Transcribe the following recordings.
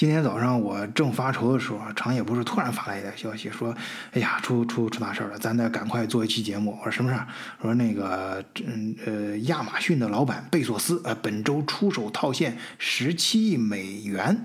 今天早上我正发愁的时候，长野不是突然发来一条消息说：“哎呀，出出出大事了，咱得赶快做一期节目。”我说：“什么事儿？”说那个，嗯呃，亚马逊的老板贝索斯呃，本周出手套现十七亿美元。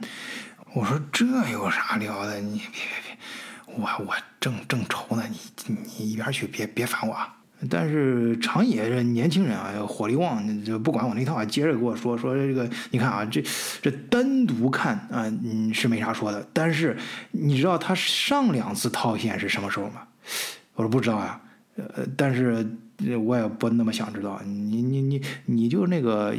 我说：“这有啥聊的？你别别别，我我正正愁呢，你你一边去，别别烦我啊。”但是长野这年轻人啊，火力旺，就不管我那套啊，接着跟我说说这个，你看啊，这这单独看啊，嗯是没啥说的。但是你知道他上两次套现是什么时候吗？我说不知道呀，呃，但是我也不那么想知道。你你你你就那个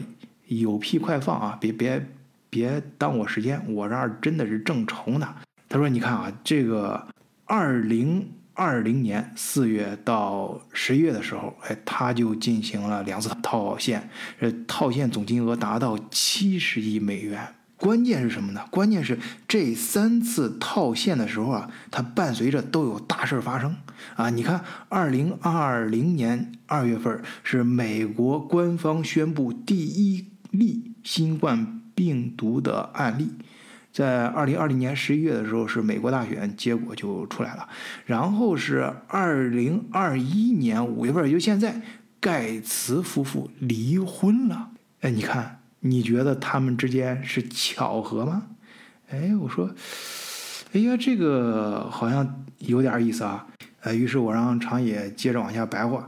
有屁快放啊，别别别耽误我时间，我这儿真的是正愁呢。他说你看啊，这个二零。二零年四月到十一月的时候，哎，他就进行了两次套现，这套现总金额达到七十亿美元。关键是什么呢？关键是这三次套现的时候啊，它伴随着都有大事发生啊。你看，二零二零年二月份是美国官方宣布第一例新冠病毒的案例。在二零二零年十一月的时候，是美国大选结果就出来了，然后是二零二一年五月份，就现在，盖茨夫妇离婚了。哎，你看，你觉得他们之间是巧合吗？哎，我说，哎呀，这个好像有点意思啊。呃，于是我让长野接着往下白话。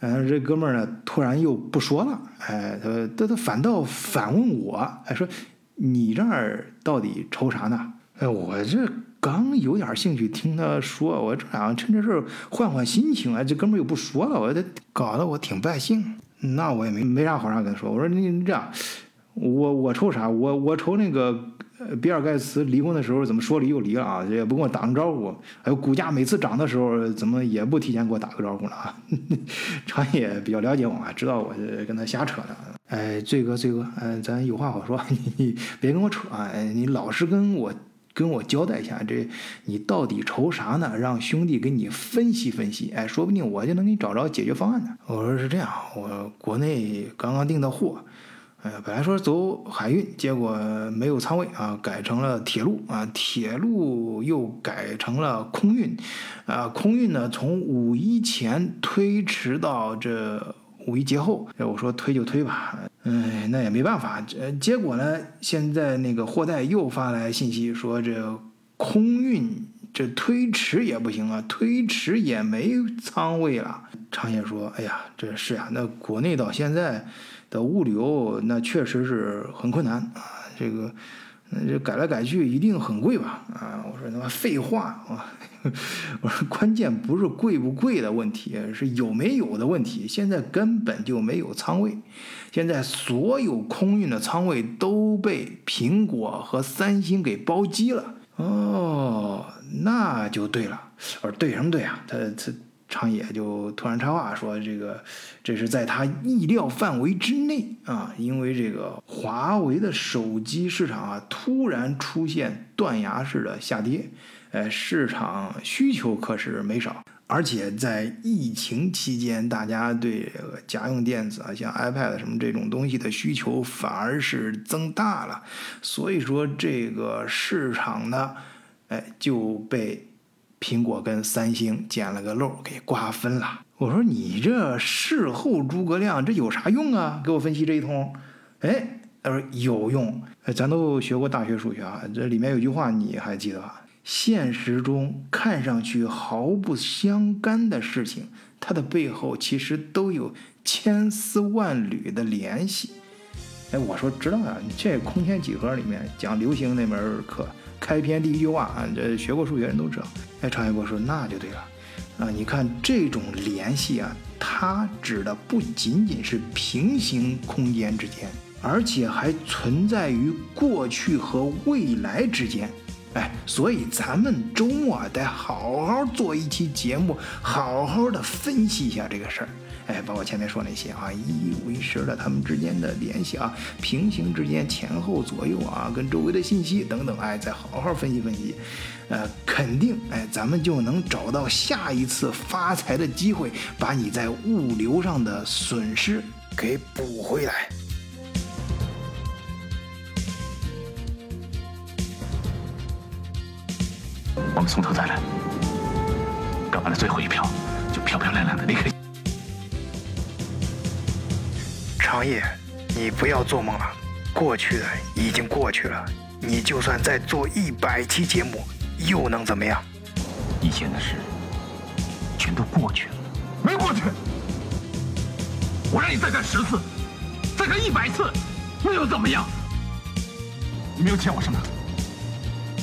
嗯，这哥们儿呢，突然又不说了。哎，他他他反倒反问我，哎说。你这儿到底愁啥呢？哎，我这刚有点兴趣听他说，我正想趁这事儿换换心情。哎，这哥们又不说了，我这搞得我挺不爱兴。那我也没没啥好啥跟他说。我说你这样，我我愁啥？我我愁那个比尔盖茨离婚的时候怎么说离就离了啊？也不跟我打声招呼。还有股价每次涨的时候怎么也不提前给我打个招呼呢？啊，常也比较了解我嘛，知道我跟他瞎扯的。哎，醉哥，醉哥，嗯，咱有话好说，你你别跟我扯啊！你老实跟我跟我交代一下，这你到底愁啥呢？让兄弟给你分析分析，哎，说不定我就能给你找着解决方案呢。我说是这样，我国内刚刚订的货，呃，本来说走海运，结果没有仓位啊，改成了铁路啊，铁路又改成了空运，啊，空运呢从五一前推迟到这。五一节后，我说推就推吧，哎，那也没办法。这结果呢，现在那个货代又发来信息说，这空运这推迟也不行啊，推迟也没仓位了。长野说：“哎呀，这是呀，那国内到现在的物流那确实是很困难啊，这个。”那这改来改去一定很贵吧？啊，我说他妈废话啊！我说关键不是贵不贵的问题，是有没有的问题。现在根本就没有仓位，现在所有空运的仓位都被苹果和三星给包机了。哦，那就对了。我说对什么对啊？他他。长野就突然插话说：“这个，这是在他意料范围之内啊，因为这个华为的手机市场啊，突然出现断崖式的下跌，呃，市场需求可是没少，而且在疫情期间，大家对这个家用电子啊，像 iPad 什么这种东西的需求反而是增大了，所以说这个市场呢，哎，就被。”苹果跟三星捡了个漏，给瓜分了。我说你这事后诸葛亮，这有啥用啊？给我分析这一通。哎，他说有用。咱都学过大学数学啊，这里面有句话你还记得吧？现实中看上去毫不相干的事情，它的背后其实都有千丝万缕的联系。哎，我说知道啊，这空间几何里面讲流行那门课。开篇第一句话啊，这学过数学人都知道。哎，常一博说那就对了啊，你看这种联系啊，它指的不仅仅是平行空间之间，而且还存在于过去和未来之间。哎，所以咱们周末得好好做一期节目，好好的分析一下这个事儿。哎，包括前面说那些啊，一五一十的他们之间的联系啊，平行之间前后左右啊，跟周围的信息等等，哎，再好好分析分析，呃，肯定哎，咱们就能找到下一次发财的机会，把你在物流上的损失给补回来。我们从头再来，干完了最后一票，就漂漂亮亮的离开。长夜，你不要做梦了，过去的已经过去了。你就算再做一百期节目，又能怎么样？以前的事全都过去了，没过去。我让你再干十次，再干一百次，那又怎么样？你没有欠我什么。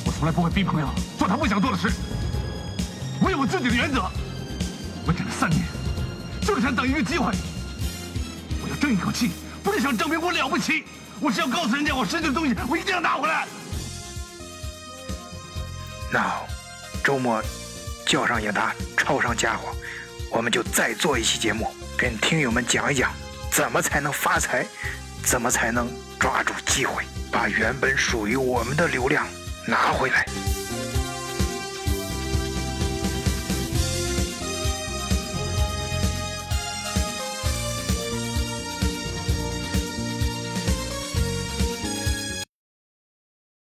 我从来不会逼朋友做他不想做的事。我有我自己的原则。我忍了三年，就是想等一个机会。争一口气，不是想证明我了不起，我是要告诉人家我失去的东西，我一定要拿回来。那周末叫上英达，抄上家伙，我们就再做一期节目，跟听友们讲一讲，怎么才能发财，怎么才能抓住机会，把原本属于我们的流量拿回来。